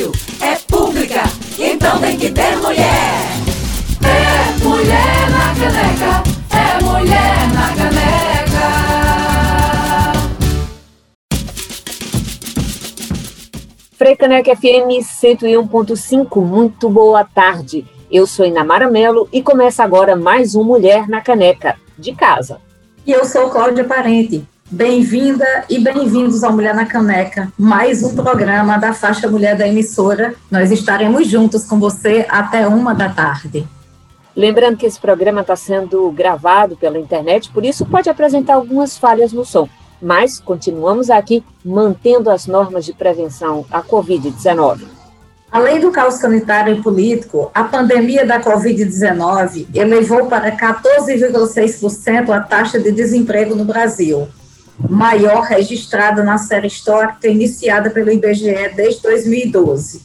rádio é pública, então tem que ter mulher. É mulher na caneca, é mulher na caneca. Freicaneca FM 101.5, muito boa tarde. Eu sou Inamara Melo e começa agora mais um Mulher na Caneca, de casa. E eu sou Cláudia Parente. Bem-vinda e bem-vindos ao Mulher na Caneca, mais um programa da faixa Mulher da emissora. Nós estaremos juntos com você até uma da tarde. Lembrando que esse programa está sendo gravado pela internet, por isso pode apresentar algumas falhas no som. Mas continuamos aqui mantendo as normas de prevenção à Covid-19. Além do caos sanitário e político, a pandemia da Covid-19 elevou para 14,6% a taxa de desemprego no Brasil, maior registrada na série histórica iniciada pelo IBGE desde 2012.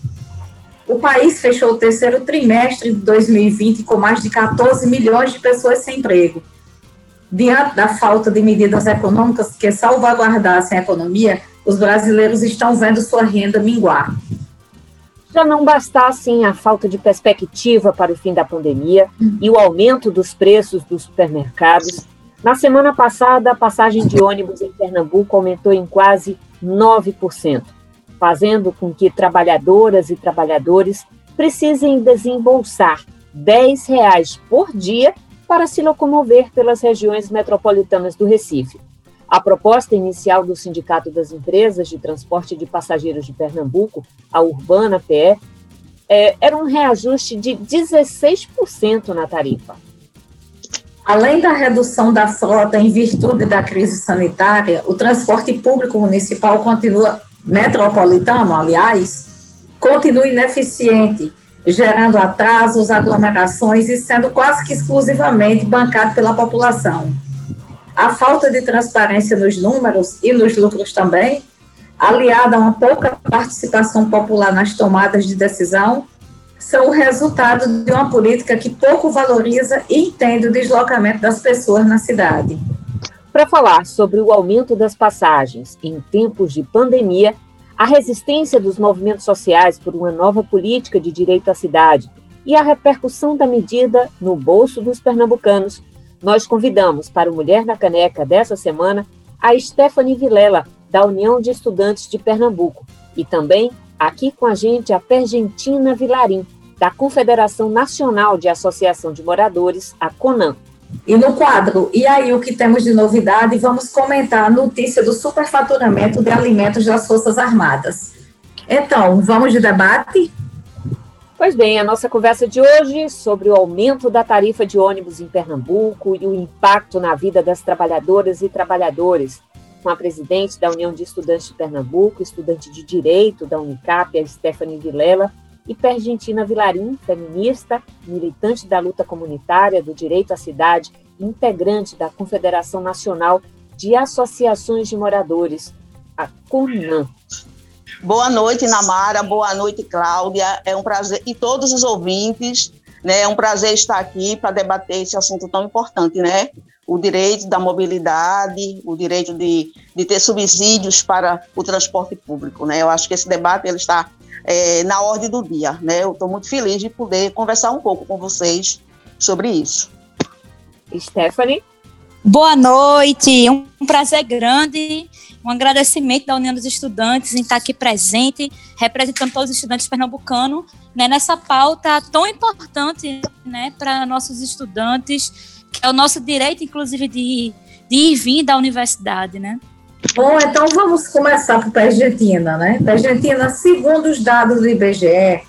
O país fechou o terceiro trimestre de 2020 com mais de 14 milhões de pessoas sem emprego. Diante da falta de medidas econômicas que salvaguardassem a economia, os brasileiros estão vendo sua renda minguar. Já não bastassem a falta de perspectiva para o fim da pandemia e o aumento dos preços dos supermercados, na semana passada a passagem de ônibus em Pernambuco aumentou em quase 9%, fazendo com que trabalhadoras e trabalhadores precisem desembolsar 10 reais por dia para se locomover pelas regiões metropolitanas do Recife. A proposta inicial do Sindicato das Empresas de Transporte de Passageiros de Pernambuco, a Urbana PE, é, era um reajuste de 16% na tarifa. Além da redução da frota em virtude da crise sanitária, o transporte público municipal continua, metropolitano, aliás, continua ineficiente, gerando atrasos, aglomerações e sendo quase que exclusivamente bancado pela população. A falta de transparência nos números e nos lucros também, aliada a uma pouca participação popular nas tomadas de decisão, são o resultado de uma política que pouco valoriza e entende o deslocamento das pessoas na cidade. Para falar sobre o aumento das passagens em tempos de pandemia, a resistência dos movimentos sociais por uma nova política de direito à cidade e a repercussão da medida no bolso dos pernambucanos, nós convidamos para o Mulher na Caneca dessa semana a Stephanie Vilela, da União de Estudantes de Pernambuco, e também aqui com a gente a Pergentina Vilarim, da Confederação Nacional de Associação de Moradores, a CONAM. E no quadro E aí o que temos de novidade, vamos comentar a notícia do superfaturamento de alimentos das Forças Armadas. Então, vamos de debate? Pois bem, a nossa conversa de hoje sobre o aumento da tarifa de ônibus em Pernambuco e o impacto na vida das trabalhadoras e trabalhadores, com a presidente da União de Estudantes de Pernambuco, estudante de Direito da Unicap, a Stephanie Vilela, e Pergentina Vilarim, feminista, militante da luta comunitária do direito à cidade, integrante da Confederação Nacional de Associações de Moradores, a CUNAM. Boa noite, Namara. Boa noite, Cláudia. É um prazer, e todos os ouvintes, né? É um prazer estar aqui para debater esse assunto tão importante, né? O direito da mobilidade, o direito de, de ter subsídios para o transporte público, né? Eu acho que esse debate ele está é, na ordem do dia, né? Eu estou muito feliz de poder conversar um pouco com vocês sobre isso. Stephanie? Boa noite, um prazer grande, um agradecimento da União dos Estudantes em estar aqui presente, representando todos os estudantes pernambucanos, né, nessa pauta tão importante né, para nossos estudantes, que é o nosso direito, inclusive, de, de ir e vir da universidade, né? Bom, então vamos começar por Argentina, né? Argentina, segundo os dados do IBGE,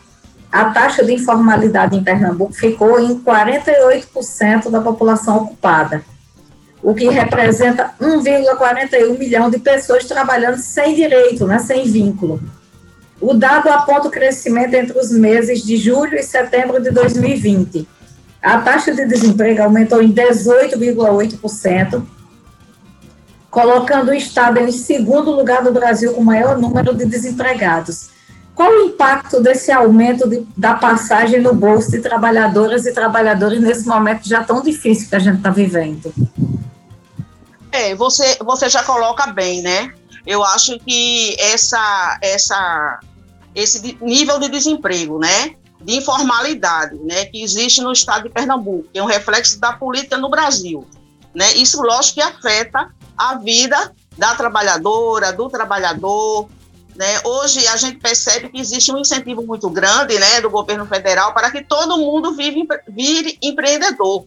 a taxa de informalidade em Pernambuco ficou em 48% da população ocupada o que representa 1,41 milhão de pessoas trabalhando sem direito, né, sem vínculo. O dado aponta o crescimento entre os meses de julho e setembro de 2020. A taxa de desemprego aumentou em 18,8%, colocando o Estado em segundo lugar no Brasil com o maior número de desempregados. Qual o impacto desse aumento de, da passagem no bolso de trabalhadoras e trabalhadores nesse momento já tão difícil que a gente está vivendo? É, você, você já coloca bem, né? Eu acho que essa, essa, esse nível de desemprego, né? De informalidade, né? Que existe no estado de Pernambuco, que é um reflexo da política no Brasil, né? Isso, lógico, que afeta a vida da trabalhadora, do trabalhador, né? Hoje a gente percebe que existe um incentivo muito grande né, do governo federal para que todo mundo vive, vire empreendedor.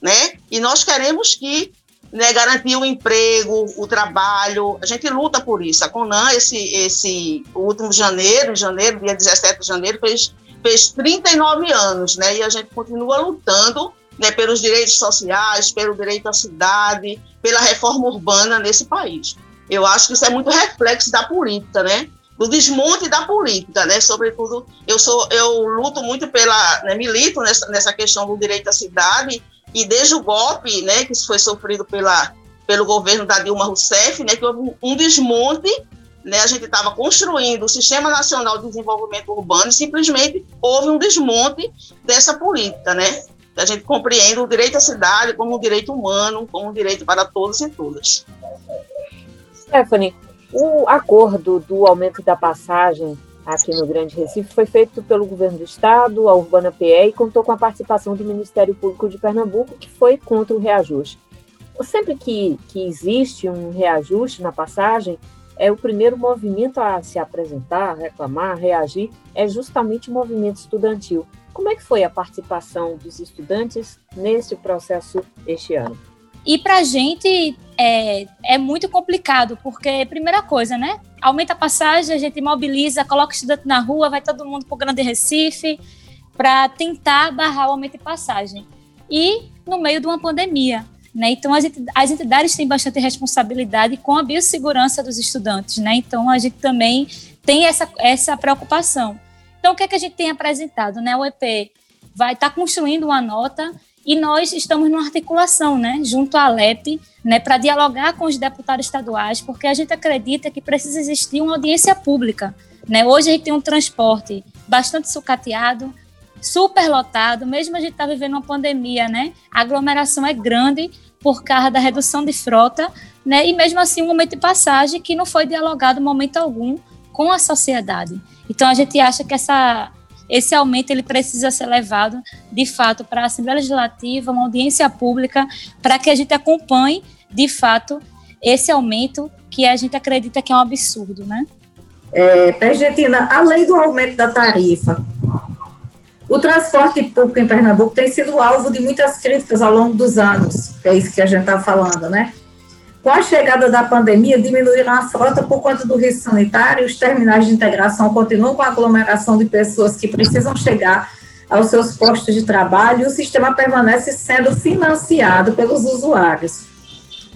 Né? E nós queremos que né, garantir o emprego, o trabalho, a gente luta por isso. A CONAN, esse, esse último janeiro, janeiro, dia 17 de janeiro, fez, fez 39 anos, né, e a gente continua lutando né, pelos direitos sociais, pelo direito à cidade, pela reforma urbana nesse país. Eu acho que isso é muito reflexo da política, né? Do desmonte da política, né? Sobretudo, eu sou, eu luto muito pela, né, milito nessa, nessa questão do direito à cidade e desde o golpe, né, que foi sofrido pela pelo governo da Dilma Rousseff, né, que houve um desmonte, né, a gente estava construindo o Sistema Nacional de Desenvolvimento Urbano e simplesmente houve um desmonte dessa política, né? A gente compreende o direito à cidade como um direito humano, como um direito para todos e todas. Stephanie, o acordo do aumento da passagem aqui no Grande Recife foi feito pelo governo do estado, a Urbana PE, e contou com a participação do Ministério Público de Pernambuco, que foi contra o reajuste. Sempre que, que existe um reajuste na passagem, é o primeiro movimento a se apresentar, reclamar, reagir, é justamente o movimento estudantil. Como é que foi a participação dos estudantes nesse processo este ano? E para a gente é, é muito complicado, porque, primeira coisa, né? Aumenta a passagem, a gente mobiliza, coloca estudante na rua, vai todo mundo para o Grande Recife para tentar barrar o aumento de passagem. E no meio de uma pandemia. Né? Então, as entidades têm bastante responsabilidade com a biossegurança dos estudantes. Né? Então, a gente também tem essa, essa preocupação. Então, o que, é que a gente tem apresentado? Né? O EP vai estar tá construindo uma nota e nós estamos numa articulação, né, junto à Alep, né, para dialogar com os deputados estaduais, porque a gente acredita que precisa existir uma audiência pública. Né? Hoje a gente tem um transporte bastante sucateado, superlotado, mesmo a gente está vivendo uma pandemia, né? A aglomeração é grande por causa da redução de frota, né? E mesmo assim um momento de passagem que não foi dialogado momento algum com a sociedade. Então a gente acha que essa esse aumento ele precisa ser levado, de fato, para a Assembleia Legislativa, uma audiência pública, para que a gente acompanhe, de fato, esse aumento que a gente acredita que é um absurdo, né? É, Pergentina, além do aumento da tarifa, o transporte público em Pernambuco tem sido alvo de muitas críticas ao longo dos anos, é isso que a gente está falando, né? Com a chegada da pandemia, diminuíram a frota por conta do risco sanitário, os terminais de integração continuam com a aglomeração de pessoas que precisam chegar aos seus postos de trabalho e o sistema permanece sendo financiado pelos usuários.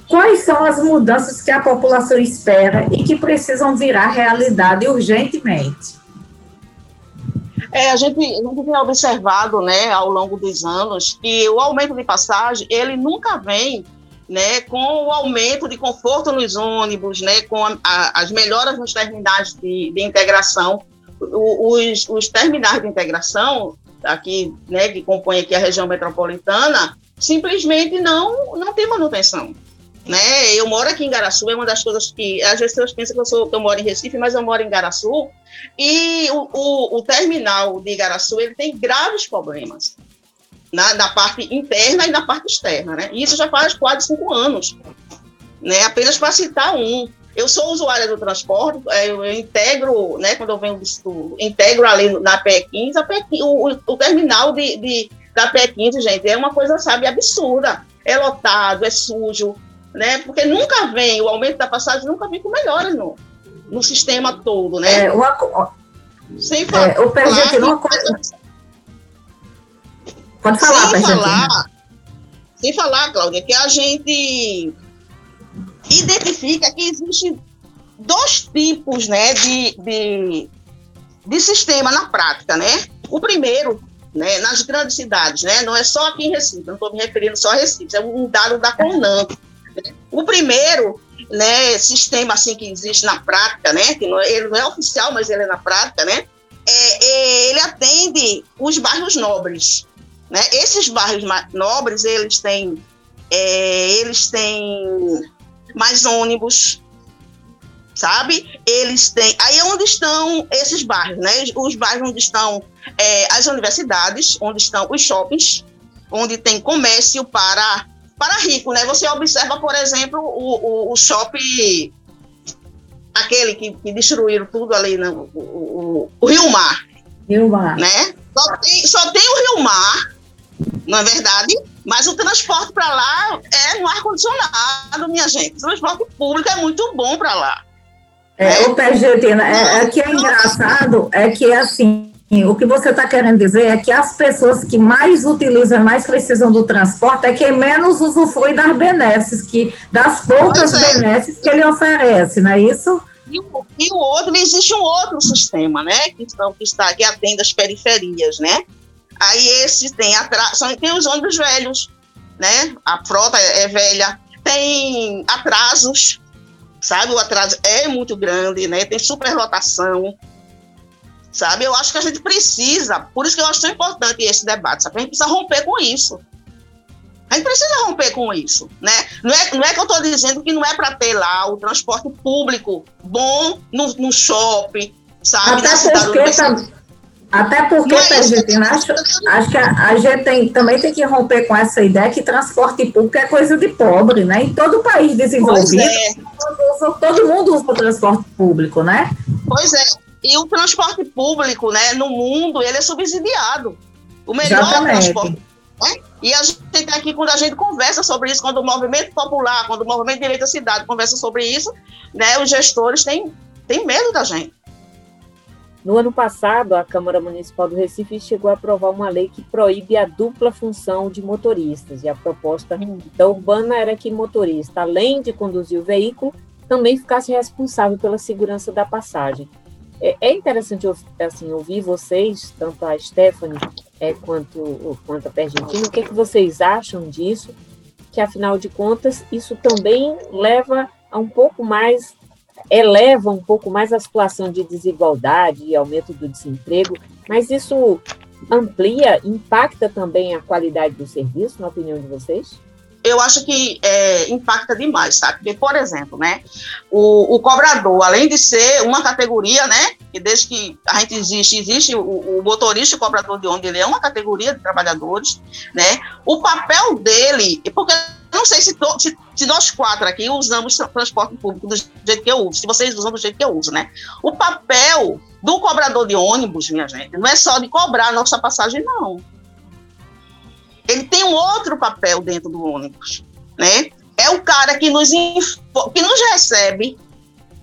Quais são as mudanças que a população espera e que precisam virar realidade urgentemente? É, a gente, a gente tem observado, né, ao longo dos anos, que o aumento de passagem, ele nunca vem né, com o aumento de conforto nos ônibus, né, com a, a, as melhoras nos terminais de, de integração, o, os, os, terminais de integração aqui, né, que compõem aqui a região metropolitana, simplesmente não não tem manutenção. Né? Eu moro aqui em Garaçu, é uma das coisas que às vezes pessoas pensam que eu, sou, que eu moro em Recife, mas eu moro em Garaçu, e o, o, o terminal de Garaçu ele tem graves problemas na, na, parte interna e na parte externa, né? E isso já faz quase cinco anos, né? Apenas para citar um. Eu sou usuária do transporte, é, eu, integro, né? Quando eu venho do estudo, integro ali na PE15, a PE15 o, o, terminal de, de, da PE15, gente, é uma coisa, sabe, absurda. É lotado, é sujo, né? Porque nunca vem, o aumento da passagem nunca vem com melhoras no, no sistema todo, né? É, uma, Sem falar. É, o uma coisa Pode falar, sem falar, sem falar, Cláudia, que a gente identifica que existem dois tipos né, de, de, de sistema na prática, né? O primeiro, né, nas grandes cidades, né? Não é só aqui em Recife, não estou me referindo só a Recife, é um dado da CONAM. O primeiro, né, sistema assim que existe na prática, né? Que não, é, ele não é oficial, mas ele é na prática, né? É, é, ele atende os bairros nobres, né? Esses bairros nobres, eles têm, é, eles têm mais ônibus, sabe? Eles têm. Aí é onde estão esses bairros, né? Os bairros onde estão é, as universidades, onde estão os shoppings, onde tem comércio para, para rico, né? Você observa, por exemplo, o, o, o shopping, aquele que, que destruíram tudo ali, né? o, o, o Rio Mar. Rio Mar. Né? Só tem, só tem o Rio Mar, não é verdade? Mas o transporte para lá é no ar-condicionado, minha gente. O transporte público é muito bom para lá. É, o pé é, é que é engraçado, é que assim, o que você está querendo dizer é que as pessoas que mais utilizam, mais precisam do transporte, é quem menos usufrui das benesses, que, das poucas é. benesses que ele oferece, não é isso? E o, e o outro, existe um outro sistema, né, que, estão, que, está, que atende as periferias, né? Aí esse tem, atraso, tem os ônibus velhos, né? A frota é, é velha, tem atrasos, sabe? O atraso é muito grande, né? Tem superlotação, sabe? Eu acho que a gente precisa, por isso que eu acho tão importante esse debate, sabe? A gente precisa romper com isso. A gente precisa romper com isso, né? Não é, não é que eu estou dizendo que não é para ter lá o transporte público bom no, no shopping, sabe? Até porque, tá, até porque, Mas, acho, acho que a, a gente tem, também tem que romper com essa ideia que transporte público é coisa de pobre, né? Em todo país desenvolvido, é. todo, todo mundo usa o transporte público, né? Pois é. E o transporte público, né, no mundo, ele é subsidiado. O melhor Exatamente. transporte. Né? E a gente tem aqui, quando a gente conversa sobre isso, quando o movimento popular, quando o movimento de direito à cidade conversa sobre isso, né, os gestores têm, têm medo da gente. No ano passado, a Câmara Municipal do Recife chegou a aprovar uma lei que proíbe a dupla função de motoristas. E a proposta da Urbana era que motorista, além de conduzir o veículo, também ficasse responsável pela segurança da passagem. É, é interessante assim, ouvir vocês, tanto a Stephanie é, quanto, quanto a Pergentino, o que, é que vocês acham disso? Que, afinal de contas, isso também leva a um pouco mais eleva um pouco mais a situação de desigualdade e aumento do desemprego, mas isso amplia, impacta também a qualidade do serviço, na opinião de vocês? Eu acho que é, impacta demais, sabe? Porque, por exemplo, né, o, o, cobrador, além de ser uma categoria, né, que desde que a gente existe, existe o, o motorista e o cobrador de onde ele é uma categoria de trabalhadores, né, o papel dele, porque não sei se, to, se, se, nós quatro aqui usamos transporte público do jeito que eu uso, se vocês usam do jeito que eu uso, né? O papel do cobrador de ônibus, minha gente, não é só de cobrar a nossa passagem, não. Ele tem um outro papel dentro do ônibus, né? É o cara que nos, que nos recebe,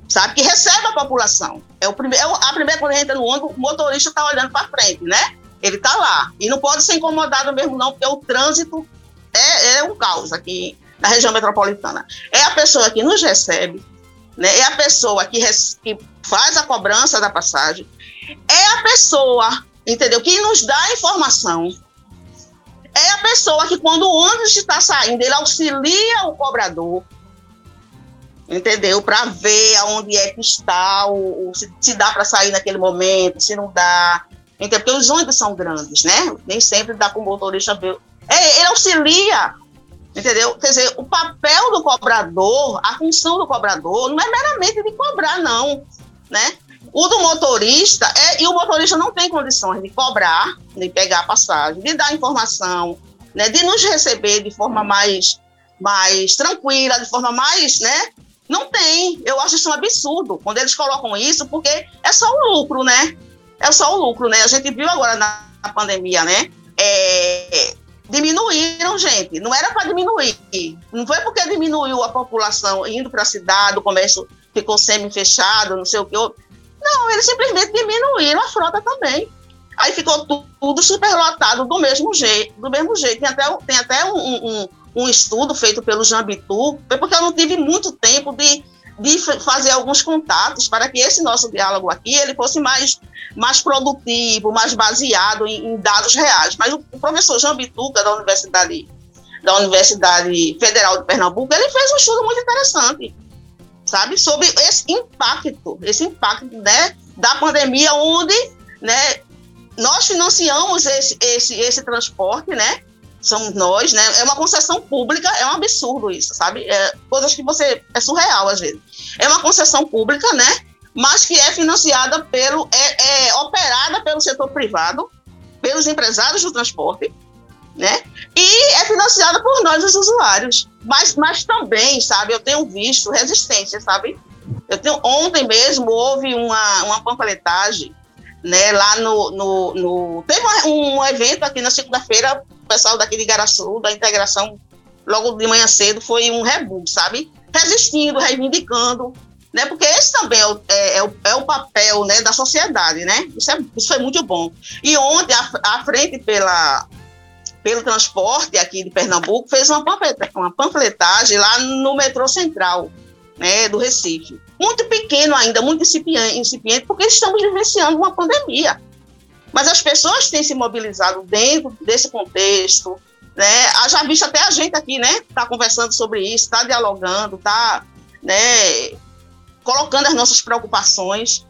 sabe? Que recebe a população. É o primeiro, é a primeira quando entra no ônibus, o motorista está olhando para frente, né? Ele está lá. E não pode ser incomodado mesmo, não, porque o trânsito é, é um caos aqui na região metropolitana. É a pessoa que nos recebe, né? é a pessoa que, que faz a cobrança da passagem, é a pessoa, entendeu? Que nos dá a informação. É a pessoa que, quando o ônibus está saindo, ele auxilia o cobrador, entendeu? Para ver aonde é que está, o, se, se, dá para sair naquele momento, se não dá. Entendeu? Porque os ônibus são grandes, né? Nem sempre dá para o motorista ver é, ele auxilia, entendeu? Quer dizer, o papel do cobrador, a função do cobrador, não é meramente de cobrar, não, né? O do motorista, é, e o motorista não tem condições de cobrar, de pegar a passagem, de dar informação, né, de nos receber de forma mais, mais tranquila, de forma mais, né? Não tem. Eu acho isso um absurdo quando eles colocam isso, porque é só o lucro, né? É só o lucro, né? A gente viu agora na, na pandemia, né? É, diminuíram, gente. Não era para diminuir. Não foi porque diminuiu a população indo para a cidade, o comércio ficou semi-fechado, não sei o que. Não, eles simplesmente diminuíram a frota também. Aí ficou tudo superlotado do mesmo jeito, do mesmo jeito. Tem até, tem até um, um, um estudo feito pelo Jambitu, porque eu não tive muito tempo de de fazer alguns contatos para que esse nosso diálogo aqui ele fosse mais, mais produtivo, mais baseado em, em dados reais. Mas o, o professor Jean Bituca, da Universidade, da Universidade Federal de Pernambuco, ele fez um estudo muito interessante, sabe, sobre esse impacto, esse impacto né, da pandemia, onde né, nós financiamos esse, esse, esse transporte, né, somos nós, né? É uma concessão pública, é um absurdo isso, sabe? É, coisas que você é surreal às vezes. É uma concessão pública, né? Mas que é financiada pelo é, é operada pelo setor privado, pelos empresários do transporte, né? E é financiada por nós, os usuários. Mas, mas também, sabe? Eu tenho visto resistência, sabe? Eu tenho ontem mesmo houve uma, uma panfletagem né, lá no, no, no teve um, um evento aqui na segunda-feira o pessoal daqui de Igaraçu, da integração, logo de manhã cedo, foi um rebu, sabe? Resistindo, reivindicando, né? Porque esse também é o, é, é o, é o papel né, da sociedade, né? Isso, é, isso foi muito bom. E ontem, à, frente pela, pelo transporte aqui de Pernambuco, fez uma, uma panfletagem lá no metrô central, né, do Recife. Muito pequeno ainda, muito incipiente, porque estamos vivenciando uma pandemia. Mas as pessoas têm se mobilizado dentro desse contexto, né? Já visto até a gente aqui, né? Está conversando sobre isso, está dialogando, está, né? Colocando as nossas preocupações,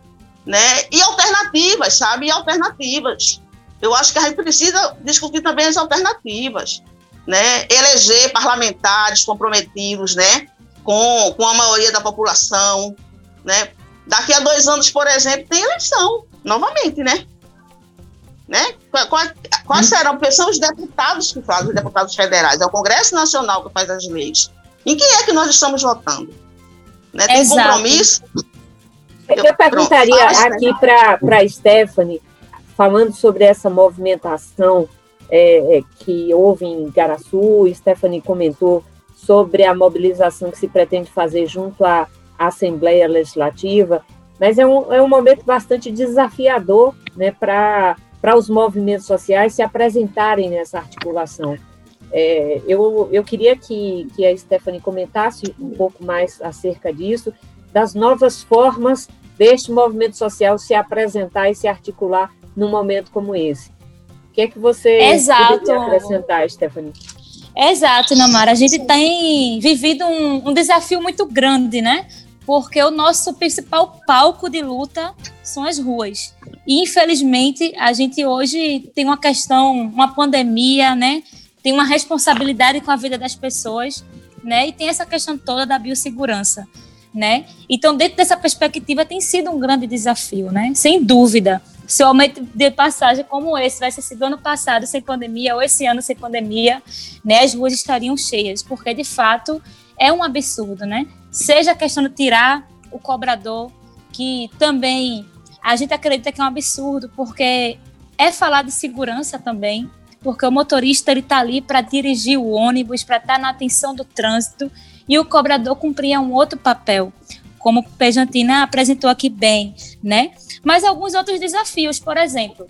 né? E alternativas, sabe? E alternativas. Eu acho que a gente precisa discutir também as alternativas, né? Eleger parlamentares comprometidos, né? Com, com a maioria da população, né? Daqui a dois anos, por exemplo, tem eleição, novamente, né? Né? Quais, quais hum. serão? Porque são os deputados que fazem, os deputados federais, é o Congresso Nacional que faz as leis. Em quem é que nós estamos votando? Né? Tem Exato. compromisso? Eu, eu perguntaria Pronto. aqui para a Stephanie, falando sobre essa movimentação é, é, que houve em Garaçu, Stephanie comentou sobre a mobilização que se pretende fazer junto à Assembleia Legislativa, mas é um, é um momento bastante desafiador né, para os movimentos sociais se apresentarem nessa articulação. É, eu, eu queria que, que a Stephanie comentasse um pouco mais acerca disso, das novas formas deste movimento social se apresentar e se articular num momento como esse. O que é que você Exato. acrescentar, Stephanie? Exato, Namara. A gente tem vivido um, um desafio muito grande, né? Porque o nosso principal palco de luta são as ruas. E, infelizmente, a gente hoje tem uma questão, uma pandemia, né? Tem uma responsabilidade com a vida das pessoas, né? E tem essa questão toda da biossegurança, né? Então, dentro dessa perspectiva, tem sido um grande desafio, né? Sem dúvida. Se o aumento de passagem como esse vai ser sido ano passado sem pandemia ou esse ano sem pandemia, né? As ruas estariam cheias, porque de fato é um absurdo, né? Seja a questão de tirar o cobrador, que também a gente acredita que é um absurdo, porque é falar de segurança também, porque o motorista ele está ali para dirigir o ônibus, para estar tá na atenção do trânsito, e o cobrador cumpria um outro papel, como Pejantina apresentou aqui bem, né? Mas alguns outros desafios, por exemplo,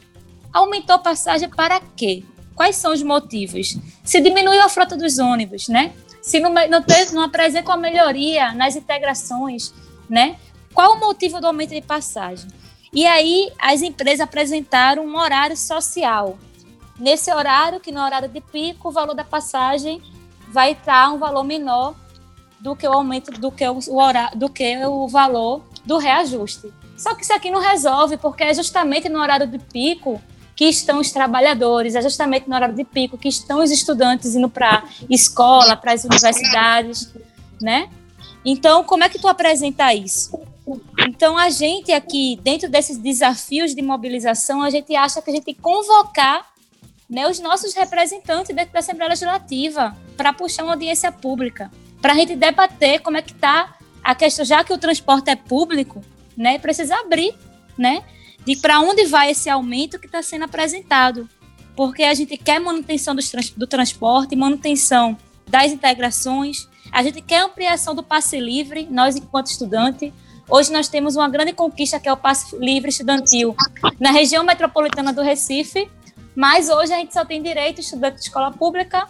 aumentou passagem para quê? Quais são os motivos? Se diminuiu a frota dos ônibus, né? Se não, não, não apresenta uma melhoria nas integrações, né? Qual o motivo do aumento de passagem? E aí as empresas apresentaram um horário social. Nesse horário, que no horário de pico, o valor da passagem vai estar um valor menor do que o aumento do que o, horário, do que o valor do reajuste. Só que isso aqui não resolve, porque é justamente no horário de pico que estão os trabalhadores, é justamente no horário de pico que estão os estudantes indo para escola, para as universidades, né? Então, como é que tu apresenta isso? Então, a gente aqui, dentro desses desafios de mobilização, a gente acha que a gente tem que convocar né, os nossos representantes dentro da Assembleia Legislativa para puxar uma audiência pública, para a gente debater como é que está a questão, já que o transporte é público, né, precisa abrir, né, de para onde vai esse aumento que está sendo apresentado, porque a gente quer manutenção do, do transporte, manutenção das integrações, a gente quer ampliação do passe livre, nós enquanto estudante, Hoje nós temos uma grande conquista que é o passe livre estudantil na região metropolitana do Recife, mas hoje a gente só tem direito estudante de escola pública,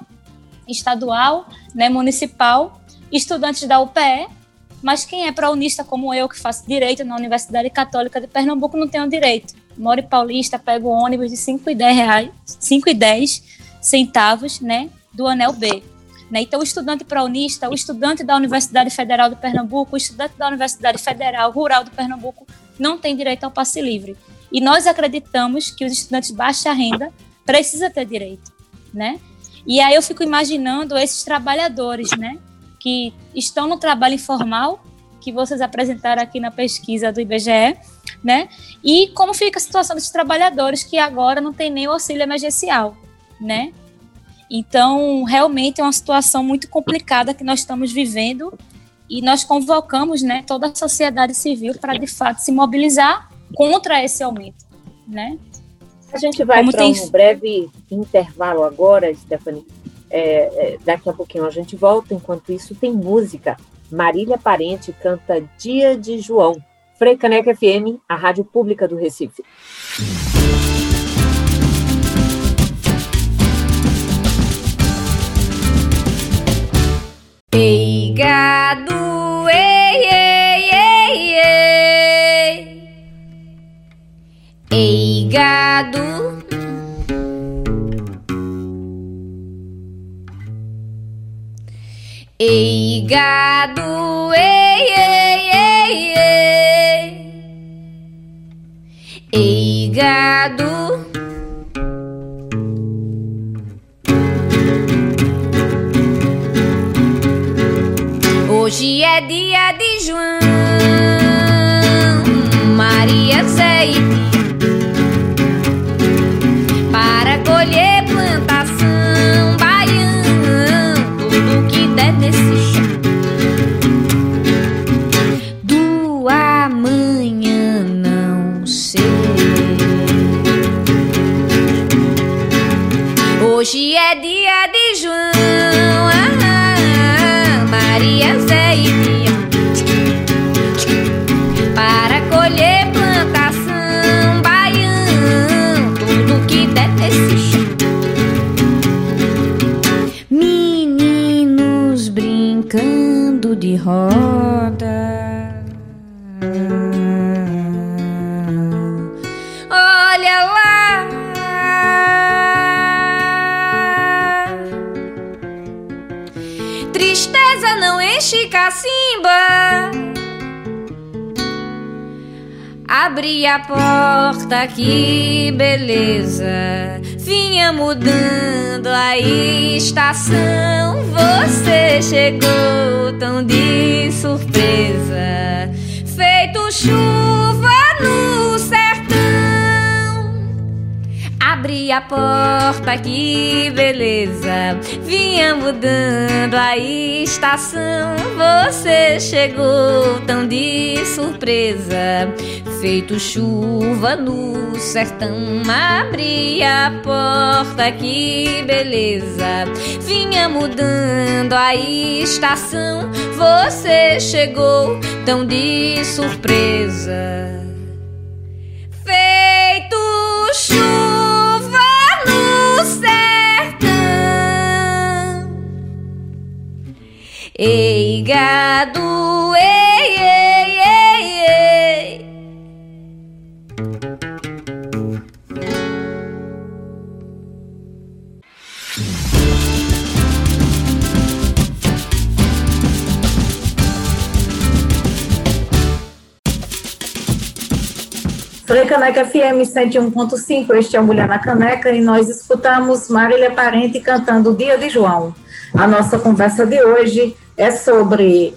estadual, né, municipal, estudantes da UPE, mas quem é praunista como eu, que faço direito na Universidade Católica de Pernambuco, não tem o direito. Moro em Paulista, pego ônibus de 5 e 10 reais, 5 e 10 centavos, né, do anel B. Né? Então, o estudante praunista, o estudante da Universidade Federal de Pernambuco, o estudante da Universidade Federal Rural de Pernambuco não tem direito ao passe livre. E nós acreditamos que os estudantes de baixa renda precisam ter direito, né? E aí eu fico imaginando esses trabalhadores, né, que estão no trabalho informal, que vocês apresentaram aqui na pesquisa do IBGE, né? E como fica a situação desses trabalhadores que agora não tem nem o auxílio emergencial, né? Então, realmente é uma situação muito complicada que nós estamos vivendo e nós convocamos, né, toda a sociedade civil para de fato se mobilizar contra esse aumento, né? A gente vai para tem... um breve intervalo agora, Stephanie. É, é, daqui a pouquinho a gente volta. Enquanto isso, tem música. Marília Parente canta Dia de João. Caneca FM, a rádio pública do Recife. Ei, gado, ei, ei, ei, ei. Ei, gado. Ei, gado, ei, ei, ei, ei. Ei, gado. Hoje é dia de João, Maria Zé e chão. Do amanhã não sei. Hoje é dia de roda Olha lá Tristeza não enche cacimba. Abri a porta, que beleza. Vinha mudando a estação. Você chegou tão de surpresa. Feito chuva no Abri a porta, que beleza. Vinha mudando a estação. Você chegou tão de surpresa. Feito chuva no sertão. Abri a porta, que beleza. Vinha mudando a estação. Você chegou tão de surpresa. Feito chuva. Ei, gado, ei, ei, Caneca FM 101.5, este é o Mulher na Caneca, e nós escutamos Marília Parente cantando Dia de João. A nossa conversa de hoje é sobre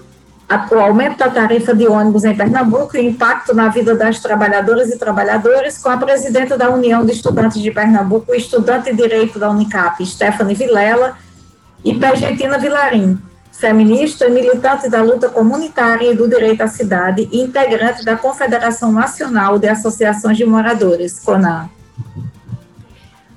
o aumento da tarifa de ônibus em Pernambuco e o impacto na vida das trabalhadoras e trabalhadores, com a presidenta da União de Estudantes de Pernambuco, estudante de Direito da Unicap, Stephanie Vilela, e Pergentina Vilarim, feminista militante da luta comunitária e do direito à cidade integrante da Confederação Nacional de Associações de Moradores, CONAN.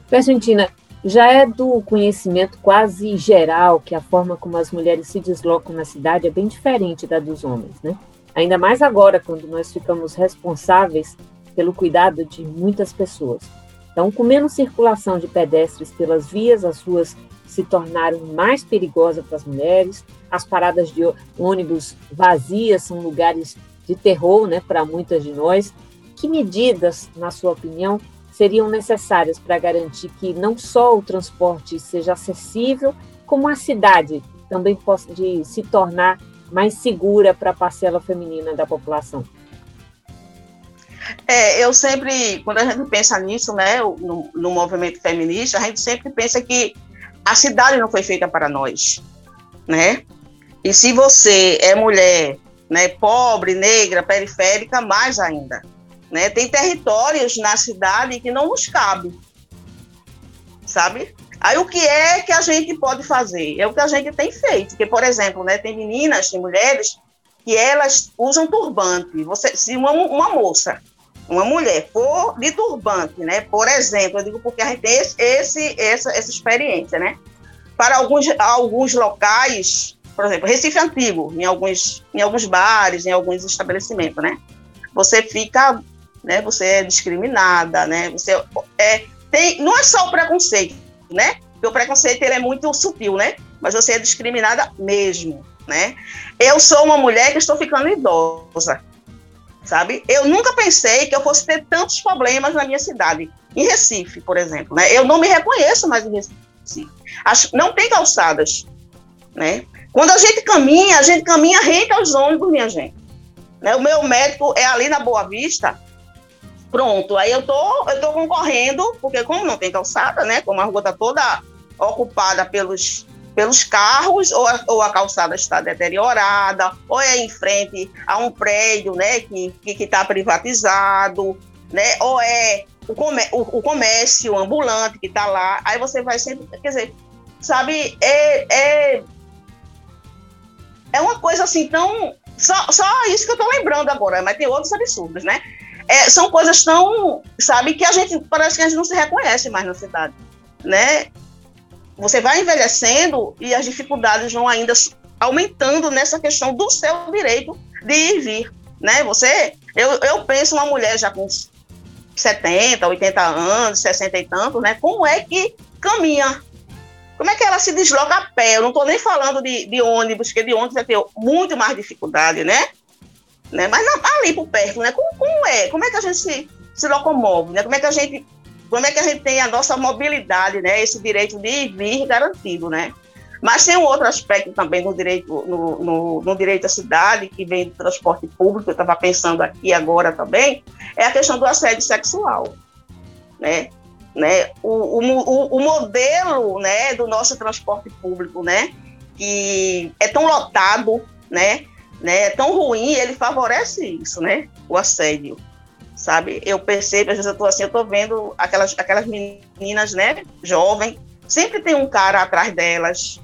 Pergentina, já é do conhecimento quase geral que a forma como as mulheres se deslocam na cidade é bem diferente da dos homens, né? Ainda mais agora, quando nós ficamos responsáveis pelo cuidado de muitas pessoas. Então, com menos circulação de pedestres pelas vias, as ruas se tornaram mais perigosas para as mulheres, as paradas de ônibus vazias são lugares de terror né, para muitas de nós. Que medidas, na sua opinião, seriam necessárias para garantir que não só o transporte seja acessível, como a cidade também possa de se tornar mais segura para a parcela feminina da população? É, eu sempre, quando a gente pensa nisso, né, no, no movimento feminista, a gente sempre pensa que a cidade não foi feita para nós, né? E se você é mulher, né, pobre, negra, periférica, mais ainda, né? Tem territórios na cidade que não nos cabe, sabe? Aí o que é que a gente pode fazer? É o que a gente tem feito, porque por exemplo, né, tem meninas, tem mulheres que elas usam turbante. Você, se uma, uma moça uma mulher for de turbante, né? Por exemplo, eu digo porque a gente tem esse, esse, essa, essa experiência, né? Para alguns, alguns locais, por exemplo, Recife Antigo, em alguns, em alguns bares, em alguns estabelecimentos, né? Você fica, né? Você é discriminada, né? Você é, tem, não é só o preconceito, né? Porque o preconceito ele é muito sutil, né? Mas você é discriminada mesmo, né? Eu sou uma mulher que estou ficando idosa sabe? Eu nunca pensei que eu fosse ter tantos problemas na minha cidade, em Recife, por exemplo, né? Eu não me reconheço mais em Recife. Acho, não tem calçadas, né? Quando a gente caminha, a gente caminha rente aos ônibus, minha gente. Né? O meu médico é ali na Boa Vista. Pronto, aí eu tô, eu tô concorrendo, porque como não tem calçada, né? Como a rua tá toda ocupada pelos pelos carros, ou a, ou a, calçada está deteriorada, ou é em frente a um prédio né, que está privatizado, né, ou é o, comé o, o comércio ambulante que está lá. Aí você vai sempre. Quer dizer, sabe, é, é, é uma coisa assim tão. Só, só isso que eu estou lembrando agora, mas tem outros absurdos, né? É, são coisas tão, sabe, que a gente parece que a gente não se reconhece mais na cidade, né? Você vai envelhecendo e as dificuldades vão ainda aumentando nessa questão do seu direito de ir e vir, né? Você, eu, eu penso uma mulher já com 70, 80 anos, 60 e tantos, né? Como é que caminha? Como é que ela se desloca a pé? Eu não estou nem falando de, de ônibus, porque de ônibus vai ter muito mais dificuldade, né? né? Mas não, ali por perto, né? Como, como é? Como é que a gente se, se locomove, né? Como é que a gente como é que a gente tem a nossa mobilidade, né? Esse direito de ir vir garantido, né? Mas tem um outro aspecto também no direito, no, no, no direito à cidade, que vem do transporte público, eu estava pensando aqui agora também, é a questão do assédio sexual. Né? Né? O, o, o modelo né, do nosso transporte público, né, que é tão lotado, né, né, é tão ruim, ele favorece isso, né, o assédio sabe? Eu percebo, às vezes eu tô assim, eu tô vendo aquelas, aquelas meninas, né, jovem, sempre tem um cara atrás delas,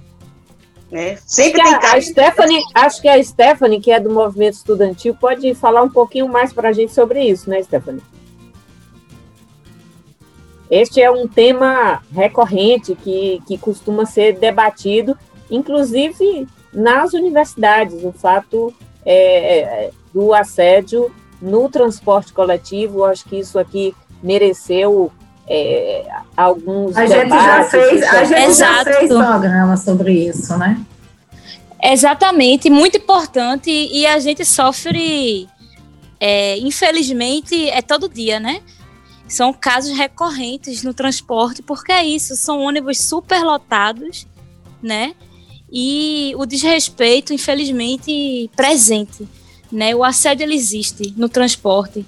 né? Sempre tem cara... A Stephanie, acho que a Stephanie, que é do movimento estudantil, pode falar um pouquinho mais para a gente sobre isso, né, Stephanie? Este é um tema recorrente que, que costuma ser debatido, inclusive nas universidades, o fato é, é do assédio no transporte coletivo, acho que isso aqui mereceu é, alguns a gente já fez a gente já fez programa sobre isso, né? Exatamente, muito importante e a gente sofre, é, infelizmente, é todo dia, né? São casos recorrentes no transporte, porque é isso, são ônibus superlotados, né? E o desrespeito, infelizmente, presente né? O assédio ele existe no transporte.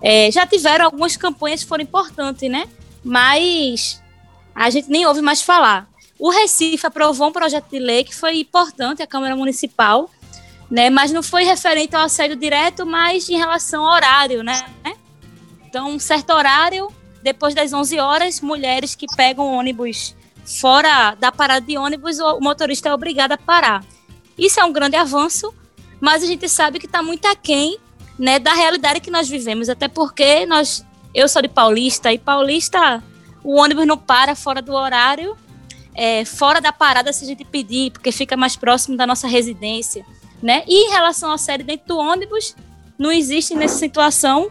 É, já tiveram algumas campanhas que foram importantes, né? Mas a gente nem ouve mais falar. O Recife aprovou um projeto de lei que foi importante, a Câmara Municipal, né? Mas não foi referente ao assédio direto, mas em relação ao horário, né? Então, um certo horário, depois das 11 horas, mulheres que pegam ônibus fora da parada de ônibus, o motorista é obrigado a parar. Isso é um grande avanço, mas a gente sabe que está muito aquém né, da realidade que nós vivemos, até porque nós, eu sou de Paulista, e Paulista, o ônibus não para fora do horário, é, fora da parada se a gente pedir, porque fica mais próximo da nossa residência, né? E em relação à série dentro do ônibus, não existe nessa situação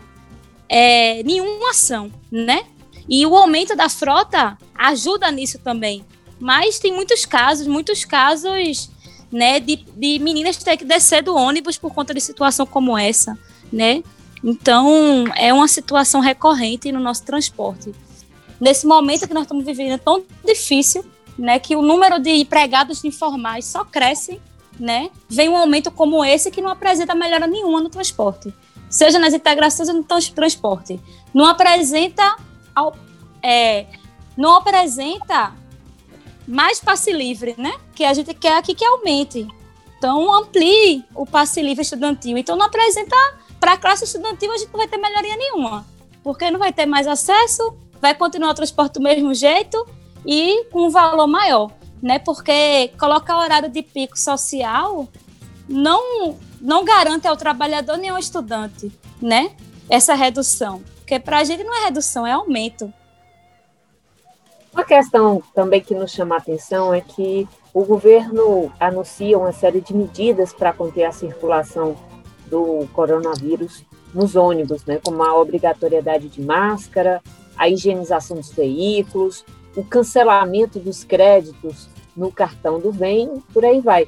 é, nenhuma ação, né? E o aumento da frota ajuda nisso também. Mas tem muitos casos, muitos casos né, de, de meninas ter que descer do ônibus por conta de situação como essa, né? Então, é uma situação recorrente no nosso transporte. Nesse momento que nós estamos vivendo é tão difícil, né, que o número de empregados informais só cresce, né? Vem um aumento como esse que não apresenta melhora nenhuma no transporte, seja nas integrações ou no transporte. Não apresenta, é, não apresenta mais passe livre, né? Que a gente quer aqui que aumente. Então, amplie o passe livre estudantil. Então, não apresenta para a classe estudantil, a gente não vai ter melhoria nenhuma. Porque não vai ter mais acesso, vai continuar o transporte do mesmo jeito e com um valor maior, né? Porque colocar horário de pico social não não garante ao trabalhador nem ao estudante, né? Essa redução. Porque para a gente não é redução, é aumento. Uma questão também que nos chama a atenção é que o governo anuncia uma série de medidas para conter a circulação do coronavírus nos ônibus, né, como a obrigatoriedade de máscara, a higienização dos veículos, o cancelamento dos créditos no cartão do bem, por aí vai.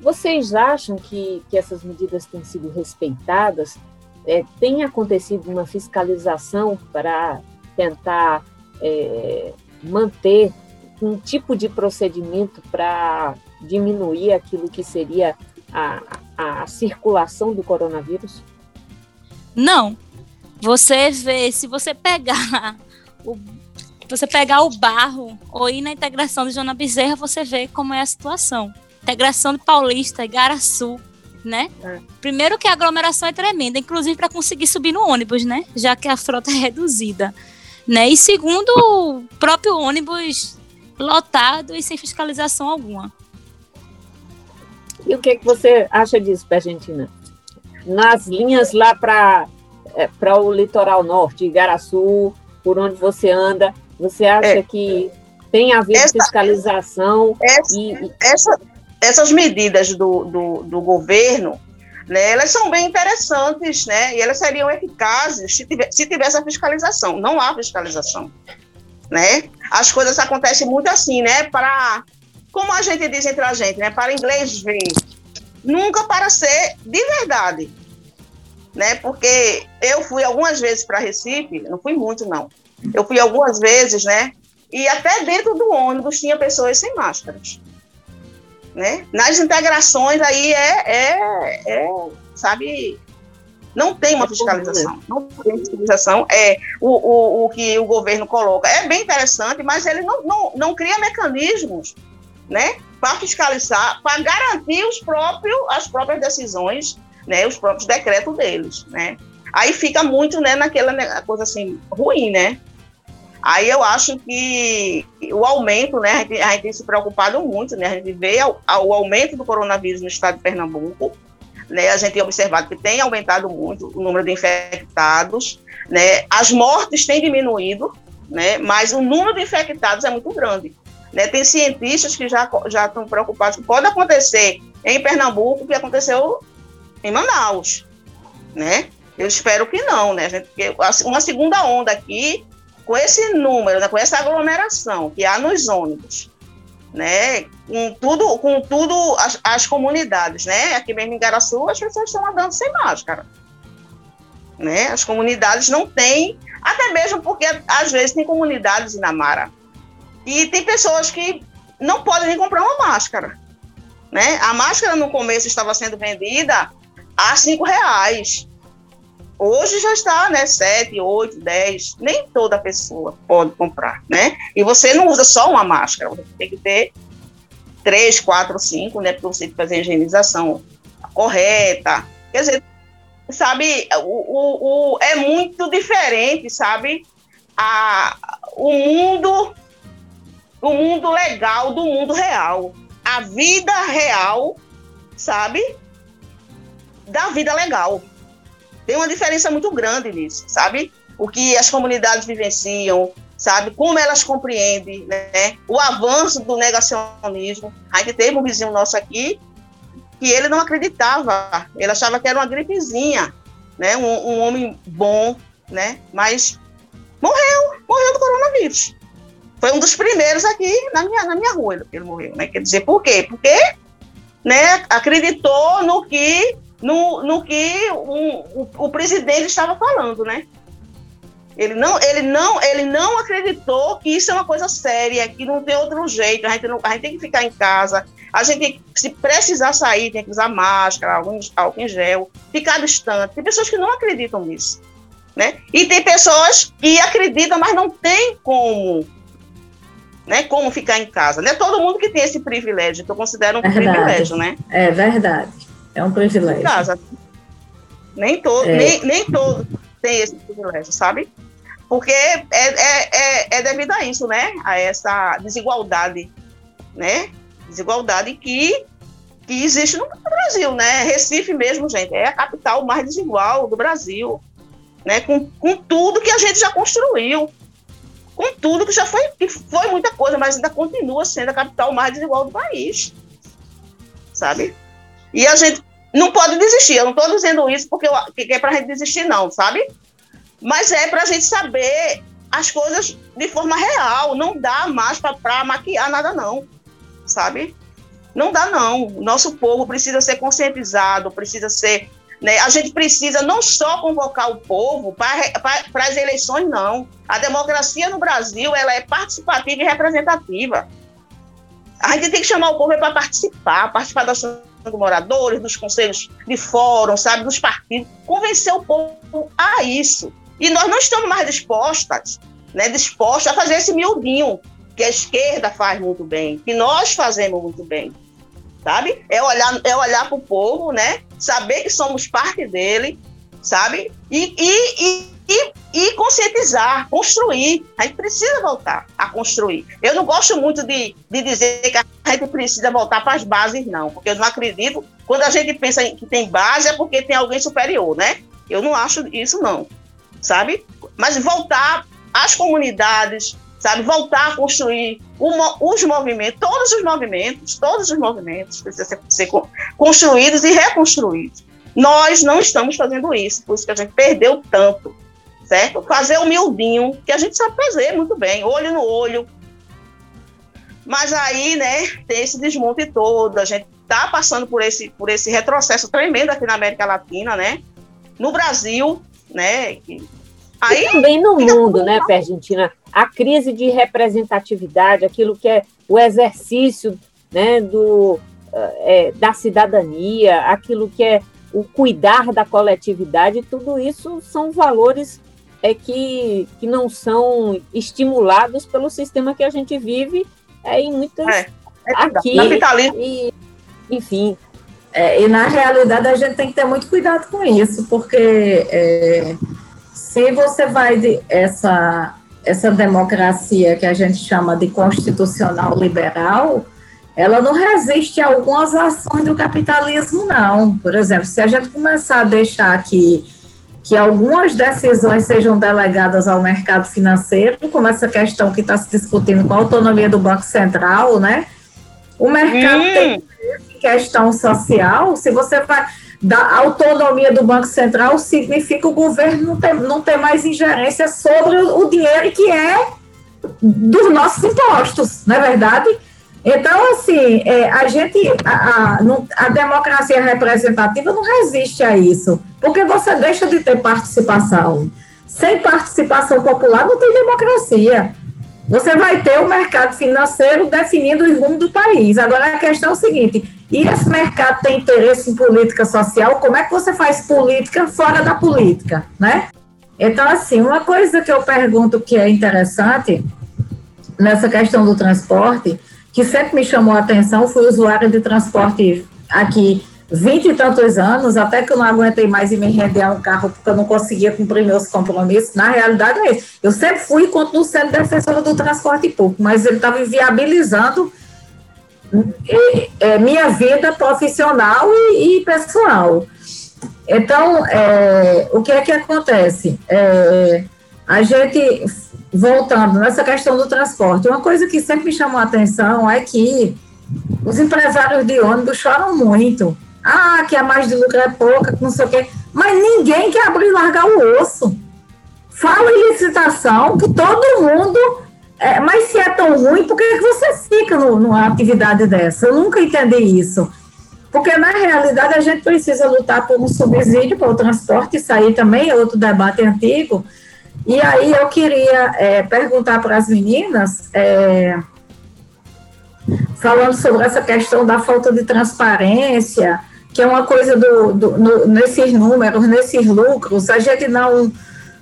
Vocês acham que, que essas medidas têm sido respeitadas? É, tem acontecido uma fiscalização para tentar é, manter um tipo de procedimento para diminuir aquilo que seria a, a, a circulação do coronavírus? Não. Você vê, se você pegar o você pegar o barro ou ir na integração de Joana Bezerra, você vê como é a situação. Integração de Paulista, Igaraçu, né? É. Primeiro que a aglomeração é tremenda, inclusive para conseguir subir no ônibus, né? Já que a frota é reduzida, né? E segundo, o próprio ônibus lotado e sem fiscalização alguma. E o que, que você acha disso, Argentina? Nas linhas lá para é, para o litoral norte, Igaraçu, por onde você anda, você acha é. que tem havido essa, fiscalização? Essa, e, essa, essas medidas do, do, do governo, né, elas são bem interessantes, né, e elas seriam eficazes se, tiver, se tivesse a fiscalização. Não há fiscalização, né? As coisas acontecem muito assim, né, para, como a gente diz entre a gente, né, para inglês ver, nunca para ser de verdade, né, porque eu fui algumas vezes para Recife, não fui muito não, eu fui algumas vezes, né, e até dentro do ônibus tinha pessoas sem máscaras. Né? Nas integrações aí é, é, é sabe, não tem uma é fiscalização. Não tem fiscalização. É o, o, o que o governo coloca. É bem interessante, mas ele não, não, não cria mecanismos né, para fiscalizar, para garantir os próprios, as próprias decisões, né, os próprios decretos deles. Né? Aí fica muito né, naquela coisa assim, ruim, né? Aí eu acho que o aumento, né, a gente, a gente tem se preocupado muito, né, a gente vê o, o aumento do coronavírus no estado de Pernambuco, né, a gente tem observado que tem aumentado muito o número de infectados, né, as mortes têm diminuído, né, mas o número de infectados é muito grande. Né, tem cientistas que já, já estão preocupados que pode acontecer em Pernambuco o que aconteceu em Manaus, né? Eu espero que não, né? Gente, uma segunda onda aqui com esse número, né, com essa aglomeração que há nos ônibus, né, com tudo, com tudo as, as comunidades, né, aqui mesmo em Garaçu as pessoas estão andando sem máscara, né, as comunidades não têm, até mesmo porque às vezes tem comunidades na Mara e tem pessoas que não podem nem comprar uma máscara, né, a máscara no começo estava sendo vendida a cinco reais, Hoje já está, né, 7, 8, 10, nem toda pessoa pode comprar, né? E você não usa só uma máscara, você tem que ter três, quatro, cinco, né, para você fazer a higienização correta. Quer dizer, sabe, o, o, o, é muito diferente, sabe, a, o mundo, o mundo legal do mundo real. A vida real, sabe, da vida legal. Tem uma diferença muito grande nisso, sabe? O que as comunidades vivenciam, sabe? Como elas compreendem, né? O avanço do negacionismo. A gente teve um vizinho nosso aqui que ele não acreditava, ele achava que era uma gripezinha, né? Um, um homem bom, né? Mas morreu, morreu do coronavírus. Foi um dos primeiros aqui na minha, na minha rua, ele morreu, né? Quer dizer, por quê? Porque né, acreditou no que no, no que o, o, o presidente estava falando, né? Ele não, ele, não, ele não acreditou que isso é uma coisa séria, que não tem outro jeito, a gente, não, a gente tem que ficar em casa, a gente, se precisar sair, tem que usar máscara, algum, álcool em gel, ficar distante. Tem pessoas que não acreditam nisso. Né? E tem pessoas que acreditam, mas não tem como né? Como ficar em casa. Não é todo mundo que tem esse privilégio, que eu considero um Verdade. privilégio, né? É verdade. É um privilégio. casa. Nem todo, É. nem, nem todo tem esse privilégio, sabe? Porque é, é, é, é devido a isso, né? A essa desigualdade, né? Desigualdade que, que existe no Brasil, né? Recife mesmo, gente, é a capital mais desigual do Brasil, né? Com, com tudo que a gente já construiu, com tudo que já foi, que foi muita coisa, mas ainda continua sendo a capital mais desigual do país, sabe? E a gente não pode desistir. Eu não estou dizendo isso porque eu, que é para a gente desistir, não, sabe? Mas é para a gente saber as coisas de forma real. Não dá mais para maquiar nada, não, sabe? Não dá, não. Nosso povo precisa ser conscientizado, precisa ser. Né? A gente precisa não só convocar o povo para as eleições, não. A democracia no Brasil ela é participativa e representativa. A gente tem que chamar o povo para participar, participar da dos moradores, dos conselhos de fórum, sabe, dos partidos, convencer o povo a isso. E nós não estamos mais dispostas, né, dispostos a fazer esse miudinho que a esquerda faz muito bem, que nós fazemos muito bem, sabe? É olhar, é olhar para o povo, né, saber que somos parte dele, sabe? E, e, e, e, conscientizar, construir. A gente precisa voltar a construir. Eu não gosto muito de, de dizer que a gente precisa voltar para as bases, não, porque eu não acredito. Quando a gente pensa que tem base, é porque tem alguém superior, né? Eu não acho isso, não, sabe? Mas voltar às comunidades, sabe? Voltar a construir os movimentos, todos os movimentos, todos os movimentos precisam ser, ser construídos e reconstruídos. Nós não estamos fazendo isso, por isso que a gente perdeu tanto, certo? Fazer o miudinho, que a gente sabe fazer muito bem, olho no olho. Mas aí, né, tem esse desmonte todo, a gente está passando por esse, por esse retrocesso tremendo aqui na América Latina, né? No Brasil, né? Aí, e também no mundo, né, Argentina? A crise de representatividade, aquilo que é o exercício né, do, é, da cidadania, aquilo que é o cuidar da coletividade, tudo isso são valores é, que, que não são estimulados pelo sistema que a gente vive é, em muitas. É, é aqui, e, enfim. É, e na realidade a gente tem que ter muito cuidado com isso, porque é, se você vai de essa, essa democracia que a gente chama de constitucional liberal, ela não resiste a algumas ações do capitalismo, não. Por exemplo, se a gente começar a deixar aqui que algumas decisões sejam delegadas ao mercado financeiro, como essa questão que está se discutindo com a autonomia do Banco Central, né? O mercado hum. tem questão social, se você vai da autonomia do Banco Central, significa o governo não ter, não ter mais ingerência sobre o dinheiro que é dos nossos impostos, não é verdade? Então, assim, é, a gente, a, a, a, democracia representativa não resiste a isso, porque você deixa de ter participação. Sem participação popular não tem democracia. Você vai ter o mercado financeiro definindo o rumo do país. Agora, a questão é o seguinte, e esse mercado tem interesse em política social, como é que você faz política fora da política, né? Então, assim, uma coisa que eu pergunto que é interessante nessa questão do transporte que sempre me chamou a atenção, fui usuária de transporte aqui vinte e tantos anos, até que eu não aguentei mais e me render a um carro porque eu não conseguia cumprir meus compromissos. Na realidade é isso. Eu sempre fui e continuo sendo defensora do transporte público, mas ele estava inviabilizando é, minha vida profissional e, e pessoal. Então, é, o que é que acontece? É, a gente voltando nessa questão do transporte, uma coisa que sempre me chamou a atenção é que os empresários de ônibus choram muito. Ah, que a mais de lucro é pouca, que não sei o quê. Mas ninguém quer abrir e largar o osso. Fala em licitação que todo mundo. É, mas se é tão ruim, por que você fica no, numa atividade dessa? Eu nunca entendi isso. Porque, na realidade, a gente precisa lutar por um subsídio para o transporte, isso aí também é outro debate antigo, e aí eu queria é, perguntar para as meninas, é, falando sobre essa questão da falta de transparência, que é uma coisa do, do no, nesses números, nesses lucros, a gente não,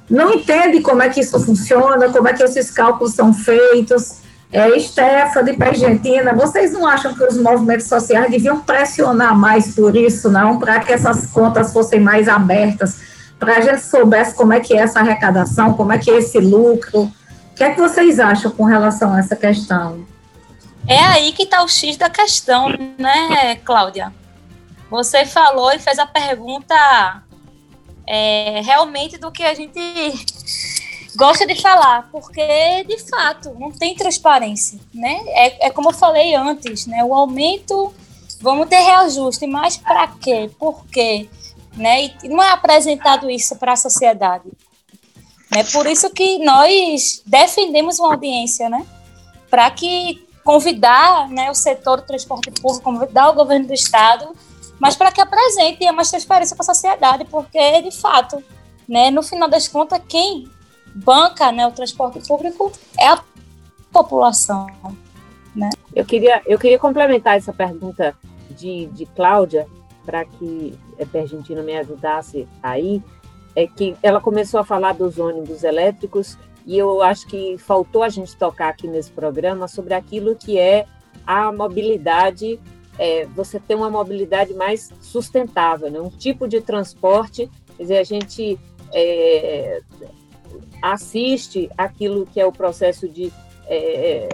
não entende como é que isso funciona, como é que esses cálculos são feitos. é, Stephanie Pergentina, vocês não acham que os movimentos sociais deviam pressionar mais por isso, não? Para que essas contas fossem mais abertas, para a gente soubesse como é que é essa arrecadação, como é que é esse lucro. O que é que vocês acham com relação a essa questão? É aí que está o X da questão, né, Cláudia? Você falou e fez a pergunta é, realmente do que a gente gosta de falar, porque de fato não tem transparência, né? É, é como eu falei antes, né? O aumento, vamos ter reajuste, mas para quê? Por quê? Né? E não é apresentado isso para a sociedade. Né? Por isso que nós defendemos uma audiência, né? Para que convidar né, o setor do transporte público, convidar o governo do estado, mas para que apresente mais transparência para a sociedade, porque de fato, né, no final das contas, quem banca né, o transporte público é a população. Né? Eu, queria, eu queria complementar essa pergunta de, de Cláudia, para que a Pergentina me ajudasse aí, é que ela começou a falar dos ônibus elétricos e eu acho que faltou a gente tocar aqui nesse programa sobre aquilo que é a mobilidade, é, você ter uma mobilidade mais sustentável, né? um tipo de transporte, quer dizer, a gente é, assiste aquilo que é o processo de. É,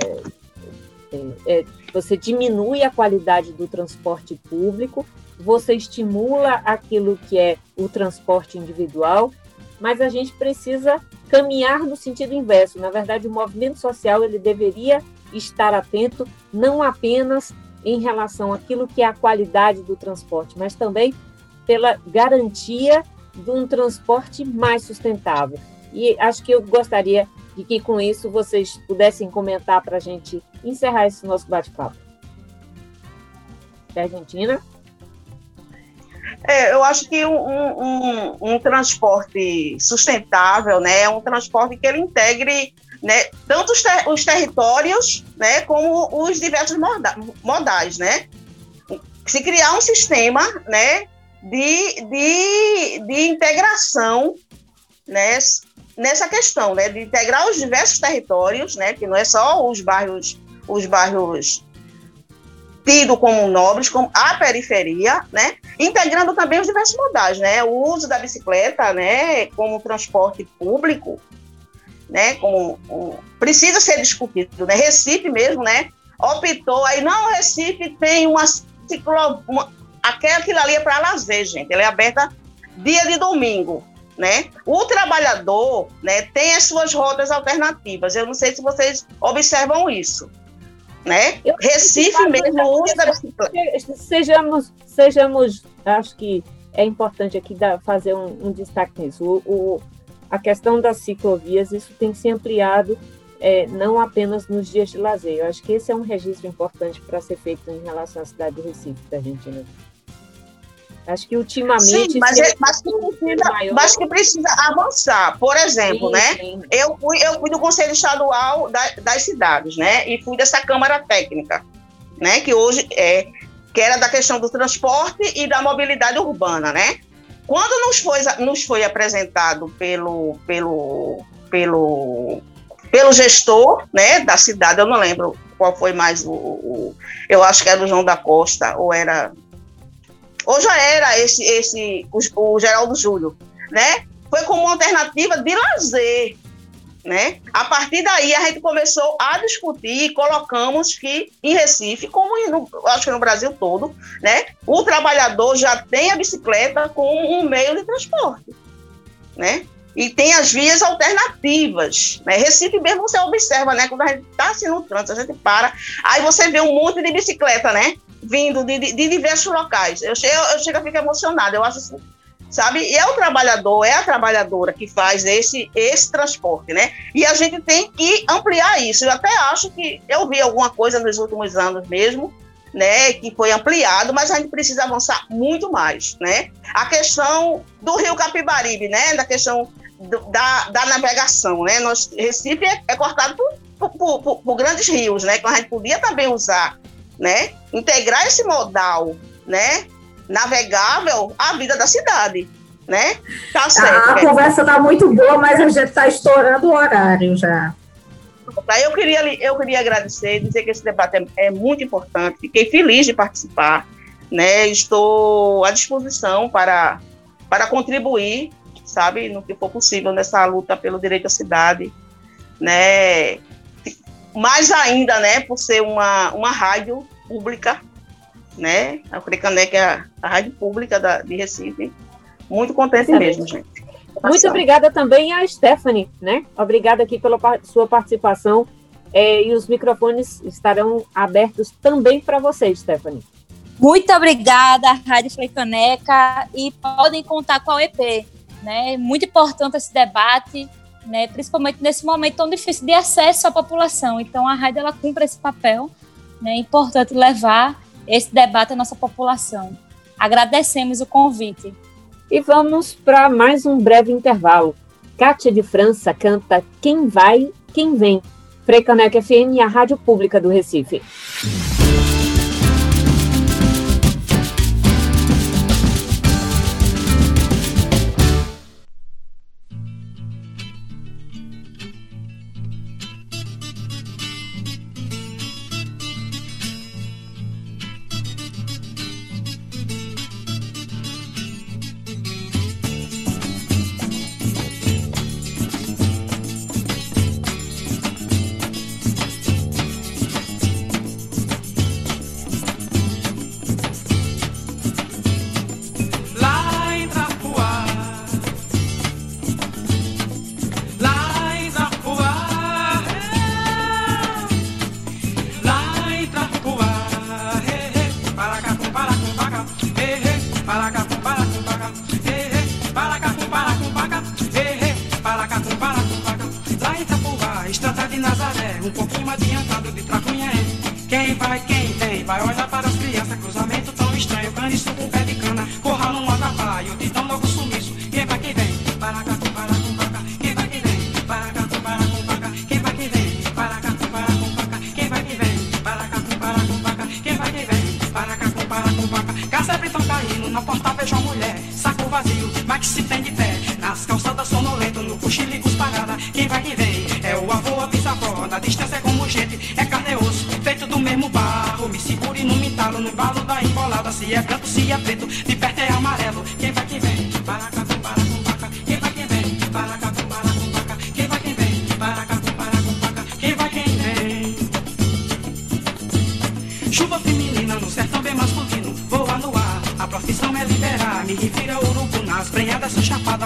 é, é, você diminui a qualidade do transporte público, você estimula aquilo que é o transporte individual, mas a gente precisa caminhar no sentido inverso. Na verdade, o movimento social ele deveria estar atento não apenas em relação àquilo que é a qualidade do transporte, mas também pela garantia de um transporte mais sustentável. E acho que eu gostaria de que com isso vocês pudessem comentar para a gente encerrar esse nosso bate-papo. Argentina? É, eu acho que um, um, um, transporte sustentável, né, é um transporte que ele integre né, tanto os, ter, os territórios, né, como os diversos moda, modais, né. Se criar um sistema, né, de, de, de integração, né, nessa questão, né, de integrar os diversos territórios, né, que não é só os bairros, os bairros tido como nobres, como a periferia, né, integrando também os diversos modais, né, o uso da bicicleta, né, como transporte público, né, como um, precisa ser discutido, né, Recife mesmo, né, optou aí não Recife tem uma ciclo, uma, aquela ali é para lazer, gente, ela é aberta dia de domingo, né? O trabalhador né, tem as suas rotas alternativas. Eu não sei se vocês observam isso. Né? Eu, Recife mesmo usa bicicleta. Sejamos, sejamos, acho que é importante aqui dar, fazer um, um destaque nisso. O, o, a questão das ciclovias, isso tem se ampliado é, não apenas nos dias de lazer. Eu acho que esse é um registro importante para ser feito em relação à cidade de Recife, da Argentina. Acho que ultimamente. Sim, mas, é, mas, que precisa, mas que precisa avançar. Por exemplo, sim, né? Sim. Eu, fui, eu fui do Conselho Estadual da, das Cidades, né? E fui dessa Câmara Técnica, né? Que hoje é. Que era da questão do transporte e da mobilidade urbana, né? Quando nos foi, nos foi apresentado pelo, pelo, pelo, pelo gestor né, da cidade, eu não lembro qual foi mais o, o, Eu acho que era o João da Costa, ou era ou já era esse, esse o, o Geraldo Júlio, né? Foi como uma alternativa de lazer, né? A partir daí a gente começou a discutir e colocamos que em Recife, como no, acho que no Brasil todo, né? O trabalhador já tem a bicicleta como um meio de transporte, né? E tem as vias alternativas, né? Recife mesmo você observa, né? Quando a gente está assim no trânsito, a gente para, aí você vê um monte de bicicleta, né? vindo de, de, diversos locais. Eu chego, eu chego a ficar emocionada, eu acho assim, sabe? E é o trabalhador, é a trabalhadora que faz esse, esse transporte, né? E a gente tem que ampliar isso. Eu até acho que eu vi alguma coisa nos últimos anos mesmo, né, que foi ampliado, mas a gente precisa avançar muito mais, né? A questão do Rio Capibaribe, né, da questão do, da, da navegação, né? Nós, Recife é, é cortado por, por, por, por, grandes rios, né? Que a gente podia também usar né? Integrar esse modal, né? Navegável à vida da cidade, né? Tá certo. A, a conversa tá muito boa, mas a gente tá estourando o horário já. Aí eu queria, eu queria agradecer, dizer que esse debate é, é muito importante. Fiquei feliz de participar. Né? Estou à disposição para, para contribuir, sabe, no que for possível nessa luta pelo direito à cidade. Né? Mais ainda, né, por ser uma, uma rádio pública, né? A Frecanec é a, a rádio pública da, de Recife. Muito contente Sim. mesmo, gente. Muito obrigada também a Stephanie, né? Obrigada aqui pela sua participação. É, e os microfones estarão abertos também para você, Stephanie. Muito obrigada, Rádio Frecaneca, e podem contar com a EP. Né? Muito importante esse debate, né? principalmente nesse momento tão difícil de acesso à população. Então, a rádio ela cumpre esse papel. Né? É importante levar esse debate à nossa população. Agradecemos o convite. E vamos para mais um breve intervalo. Kátia de França canta Quem Vai, Quem Vem. Frecaneca FM, a rádio pública do Recife.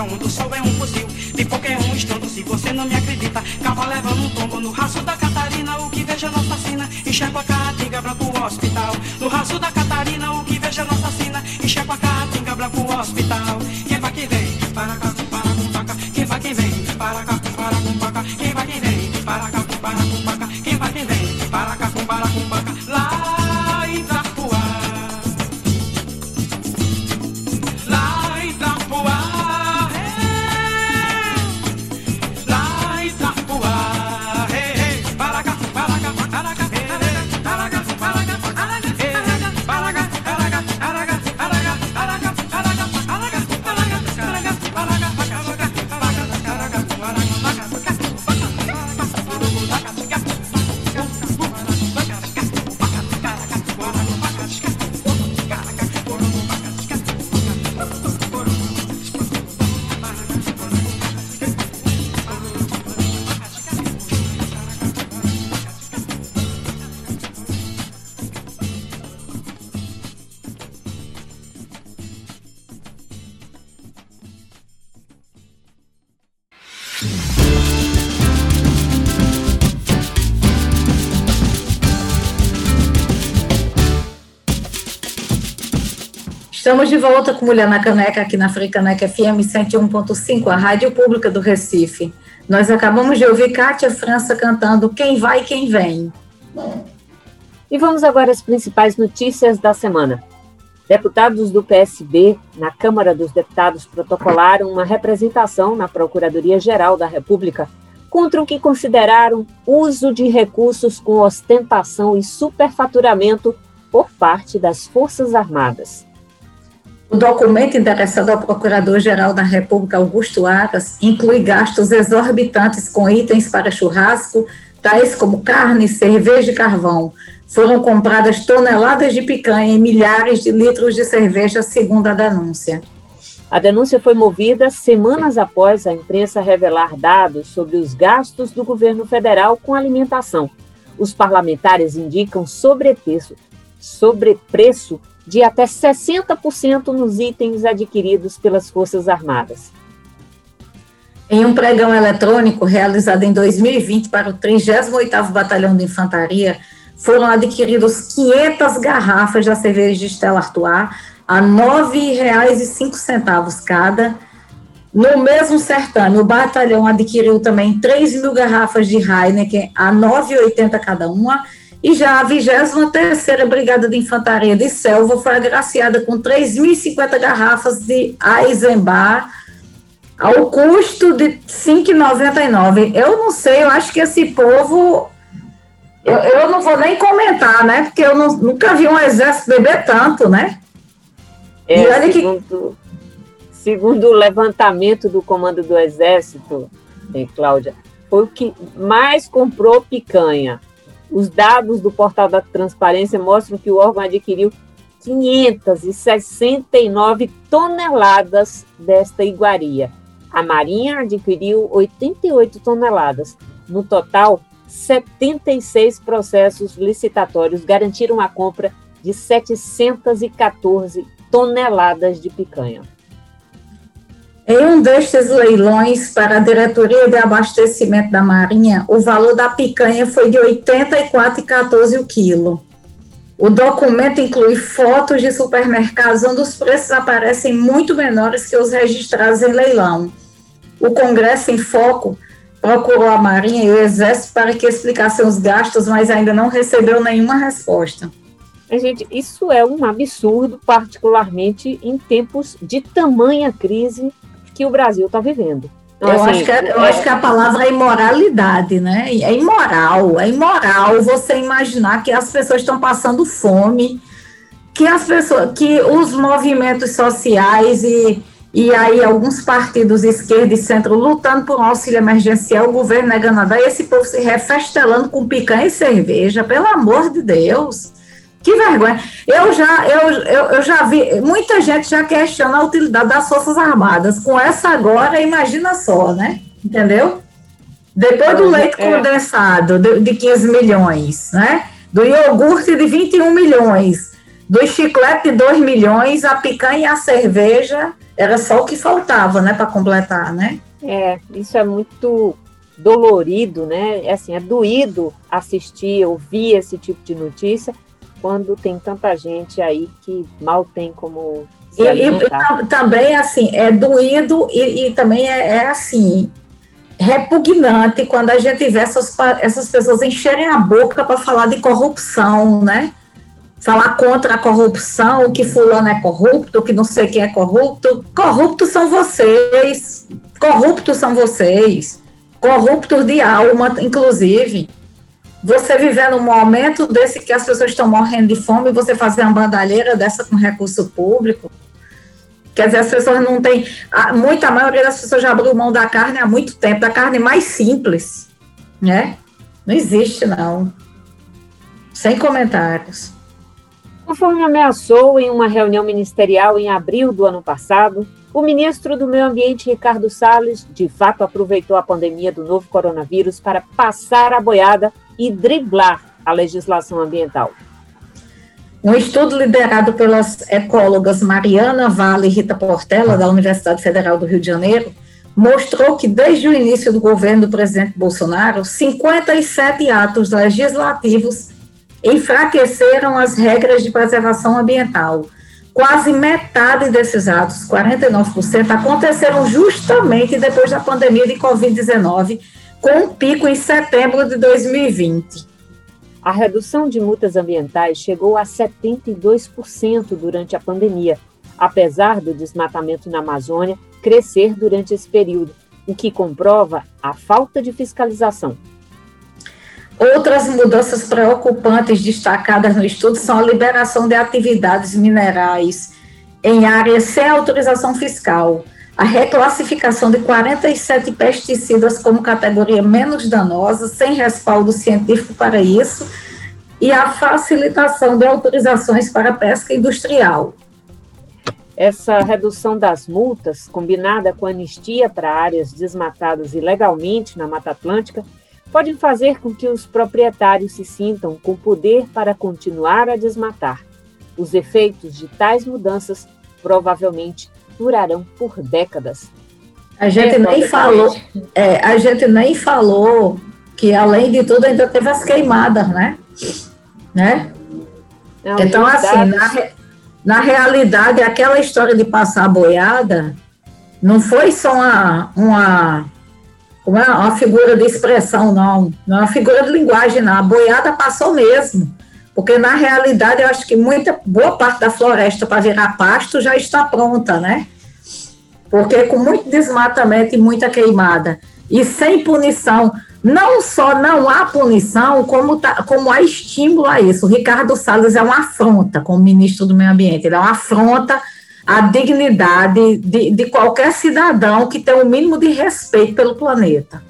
cada um do sol é um fuzil. De qualquer um estando, se você não me acredita, cava levando um tombo no raço da Estamos de volta com Mulher na Caneca, aqui na Frecaneca FM 101.5, a rádio pública do Recife. Nós acabamos de ouvir Kátia França cantando Quem Vai, Quem Vem. E vamos agora às principais notícias da semana. Deputados do PSB na Câmara dos Deputados protocolaram uma representação na Procuradoria-Geral da República contra o que consideraram uso de recursos com ostentação e superfaturamento por parte das Forças Armadas. O documento endereçado ao Procurador-Geral da República, Augusto Aras, inclui gastos exorbitantes com itens para churrasco, tais como carne, cerveja e carvão. Foram compradas toneladas de picanha e milhares de litros de cerveja, segundo a denúncia. A denúncia foi movida semanas após a imprensa revelar dados sobre os gastos do governo federal com alimentação. Os parlamentares indicam sobrepreço, sobrepreço de até 60% nos itens adquiridos pelas Forças Armadas. Em um pregão eletrônico realizado em 2020 para o 38º Batalhão de Infantaria, foram adquiridos 500 garrafas da cerveja de Stella Artois a R$ 9,05 cada. No mesmo certame, o batalhão adquiriu também 3 mil garrafas de Heineken a R$ 9,80 cada uma. E já a 23ª Brigada de Infantaria de Selva foi agraciada com 3.050 garrafas de Eisenbar ao custo de R$ 5,99. Eu não sei, eu acho que esse povo... Eu, eu não vou nem comentar, né? Porque eu não, nunca vi um exército beber tanto, né? É, e olha segundo, que... segundo o levantamento do Comando do Exército, Cláudia, foi o que mais comprou picanha. Os dados do portal da transparência mostram que o órgão adquiriu 569 toneladas desta iguaria. A Marinha adquiriu 88 toneladas. No total, 76 processos licitatórios garantiram a compra de 714 toneladas de picanha. Em um destes leilões para a Diretoria de Abastecimento da Marinha, o valor da picanha foi de R$ 84,14 o quilo. O documento inclui fotos de supermercados onde os preços aparecem muito menores que os registrados em leilão. O Congresso em Foco procurou a Marinha e o Exército para que explicassem os gastos, mas ainda não recebeu nenhuma resposta. Gente, isso é um absurdo, particularmente em tempos de tamanha crise que o Brasil está vivendo. Então, eu, assim, acho que, é, eu acho que a palavra é imoralidade, né? É imoral, é imoral você imaginar que as pessoas estão passando fome, que as pessoas, que os movimentos sociais e, e aí alguns partidos esquerda e centro lutando por um auxílio emergencial, o governo negando nada, e esse povo se refestelando com picanha e cerveja, pelo amor de Deus. Que vergonha. Eu já, eu, eu, eu, já vi, muita gente já questiona a utilidade das Forças Armadas. Com essa agora, imagina só, né? Entendeu? Depois do leite é. condensado de, de 15 milhões, né? Do iogurte de 21 milhões, do chiclete de 2 milhões, a picanha e a cerveja era só o que faltava, né, para completar, né? É, isso é muito dolorido, né? É assim, é doído assistir, ouvir esse tipo de notícia, quando tem tanta gente aí que mal tem como se e, e, também assim é doído e, e também é, é, assim repugnante quando a gente vê essas, essas pessoas encherem a boca para falar de corrupção, né? Falar contra a corrupção, que fulano é corrupto, que não sei quem é corrupto. Corruptos são vocês. Corruptos são vocês. Corruptos de alma, inclusive você viver num momento desse que as pessoas estão morrendo de fome você fazer uma bandalheira dessa com recurso público. Quer dizer, as pessoas não têm. muita maioria das pessoas já abriu mão da carne há muito tempo, da carne mais simples. Né? Não existe, não. Sem comentários. Conforme ameaçou em uma reunião ministerial em abril do ano passado, o ministro do Meio Ambiente, Ricardo Salles, de fato aproveitou a pandemia do novo coronavírus para passar a boiada e driblar a legislação ambiental. Um estudo liderado pelas ecólogas Mariana Vale e Rita Portela, da Universidade Federal do Rio de Janeiro, mostrou que desde o início do governo do presidente Bolsonaro, 57 atos legislativos enfraqueceram as regras de preservação ambiental. Quase metade desses atos, 49%, aconteceram justamente depois da pandemia de Covid-19, com um pico em setembro de 2020. A redução de multas ambientais chegou a 72% durante a pandemia, apesar do desmatamento na Amazônia crescer durante esse período, o que comprova a falta de fiscalização. Outras mudanças preocupantes destacadas no estudo são a liberação de atividades minerais em áreas sem autorização fiscal, a reclassificação de 47 pesticidas como categoria menos danosa, sem respaldo científico para isso, e a facilitação de autorizações para pesca industrial. Essa redução das multas, combinada com anistia para áreas desmatadas ilegalmente na Mata Atlântica, podem fazer com que os proprietários se sintam com poder para continuar a desmatar. Os efeitos de tais mudanças provavelmente durarão por décadas. A gente nem falou, é, a gente nem falou que além de tudo ainda teve as queimadas, né? né? Não, então assim, na, na realidade, aquela história de passar a boiada não foi só uma, uma, uma, é, uma figura de expressão, não. Não é uma figura de linguagem, não. A boiada passou mesmo. Porque, na realidade, eu acho que muita, boa parte da floresta para virar pasto já está pronta, né? Porque com muito desmatamento e muita queimada, e sem punição, não só não há punição, como, tá, como há estímulo a isso. O Ricardo Salles é uma afronta como ministro do Meio Ambiente, ele é uma afronta à dignidade de, de qualquer cidadão que tem o um mínimo de respeito pelo planeta.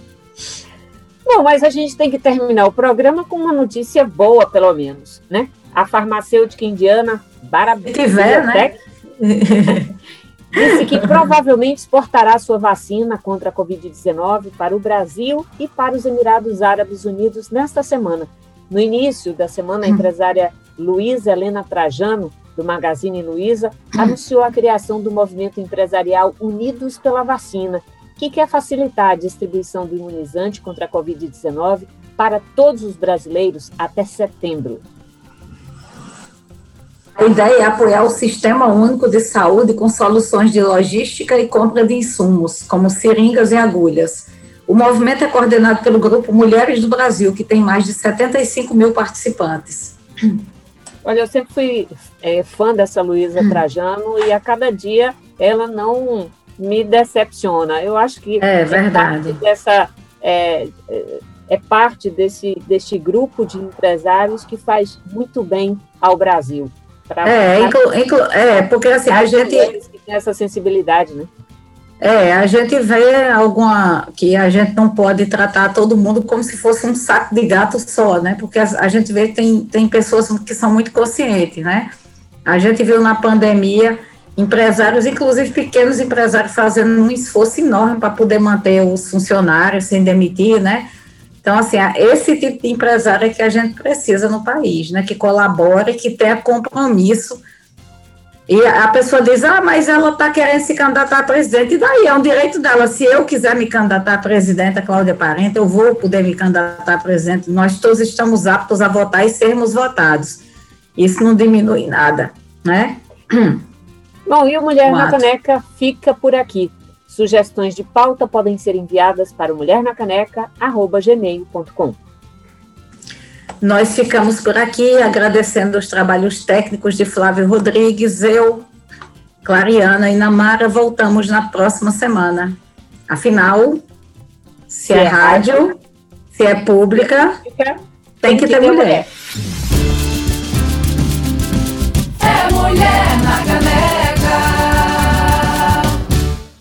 Bom, mas a gente tem que terminar o programa com uma notícia boa, pelo menos, né? A farmacêutica indiana Barabi tiver, né? disse que provavelmente exportará sua vacina contra a Covid-19 para o Brasil e para os Emirados Árabes Unidos nesta semana. No início da semana, a hum. empresária Luísa Helena Trajano, do Magazine Luiza, hum. anunciou a criação do movimento empresarial Unidos pela Vacina, que quer facilitar a distribuição do imunizante contra a Covid-19 para todos os brasileiros até setembro. A ideia é apoiar o Sistema Único de Saúde com soluções de logística e compra de insumos, como seringas e agulhas. O movimento é coordenado pelo grupo Mulheres do Brasil, que tem mais de 75 mil participantes. Olha, eu sempre fui é, fã dessa Luísa Trajano e a cada dia ela não me decepciona. Eu acho que é, verdade. parte dessa é, é parte desse, desse grupo de empresários que faz muito bem ao Brasil. É, inclu, inclu, é, porque assim, a gente. Que tem essa sensibilidade, né? É, a gente vê alguma. que a gente não pode tratar todo mundo como se fosse um saco de gato só, né? Porque a, a gente vê que tem, tem pessoas que são muito conscientes, né? A gente viu na pandemia empresários, inclusive pequenos empresários, fazendo um esforço enorme para poder manter os funcionários sem demitir, né? Então, assim, esse tipo de empresário é que a gente precisa no país, né? Que colabore, que tenha compromisso. E a pessoa diz, ah, mas ela está querendo se candidatar a presidente. E daí? É um direito dela. Se eu quiser me candidatar a presidente, a Cláudia Parente, eu vou poder me candidatar a presidente. Nós todos estamos aptos a votar e sermos votados. Isso não diminui nada, né? Bom, e o Mulher na. Caneca fica por aqui. Sugestões de pauta podem ser enviadas para mulhernacaneca.gmail.com. Nós ficamos por aqui agradecendo os trabalhos técnicos de Flávio Rodrigues, eu, Clariana e Namara. Voltamos na próxima semana. Afinal, se, é se é, é, rádio, rádio se é pública, pública tem, tem que, que ter, ter mulher. mulher. É mulher na